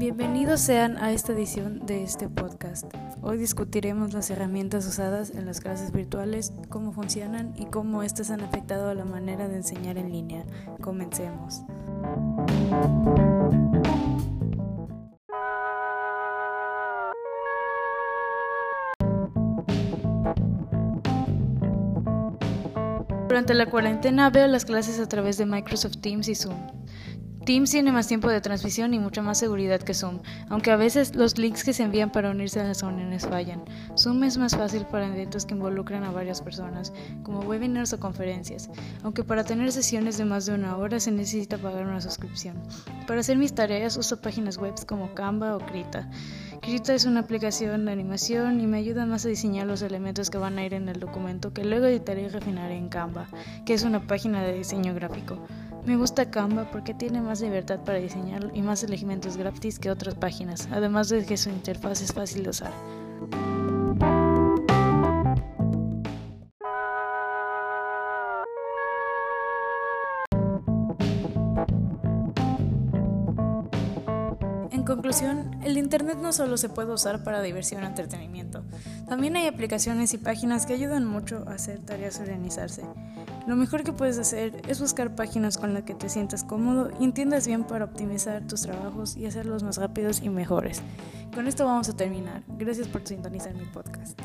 Bienvenidos sean a esta edición de este podcast. Hoy discutiremos las herramientas usadas en las clases virtuales, cómo funcionan y cómo éstas han afectado a la manera de enseñar en línea. Comencemos. Durante la cuarentena veo las clases a través de Microsoft Teams y Zoom. Teams tiene más tiempo de transmisión y mucha más seguridad que Zoom, aunque a veces los links que se envían para unirse a las reuniones fallan. Zoom es más fácil para eventos que involucran a varias personas, como webinars o conferencias, aunque para tener sesiones de más de una hora se necesita pagar una suscripción. Para hacer mis tareas uso páginas web como Canva o Krita. Krita es una aplicación de animación y me ayuda más a diseñar los elementos que van a ir en el documento que luego editaré y refinaré en Canva, que es una página de diseño gráfico. Me gusta Canva porque tiene más libertad para diseñar y más elementos gratis que otras páginas, además de que su interfaz es fácil de usar. En conclusión, el Internet no solo se puede usar para diversión o entretenimiento, también hay aplicaciones y páginas que ayudan mucho a hacer tareas y organizarse. Lo mejor que puedes hacer es buscar páginas con las que te sientas cómodo y entiendas bien para optimizar tus trabajos y hacerlos más rápidos y mejores. Con esto vamos a terminar. Gracias por sintonizar mi podcast.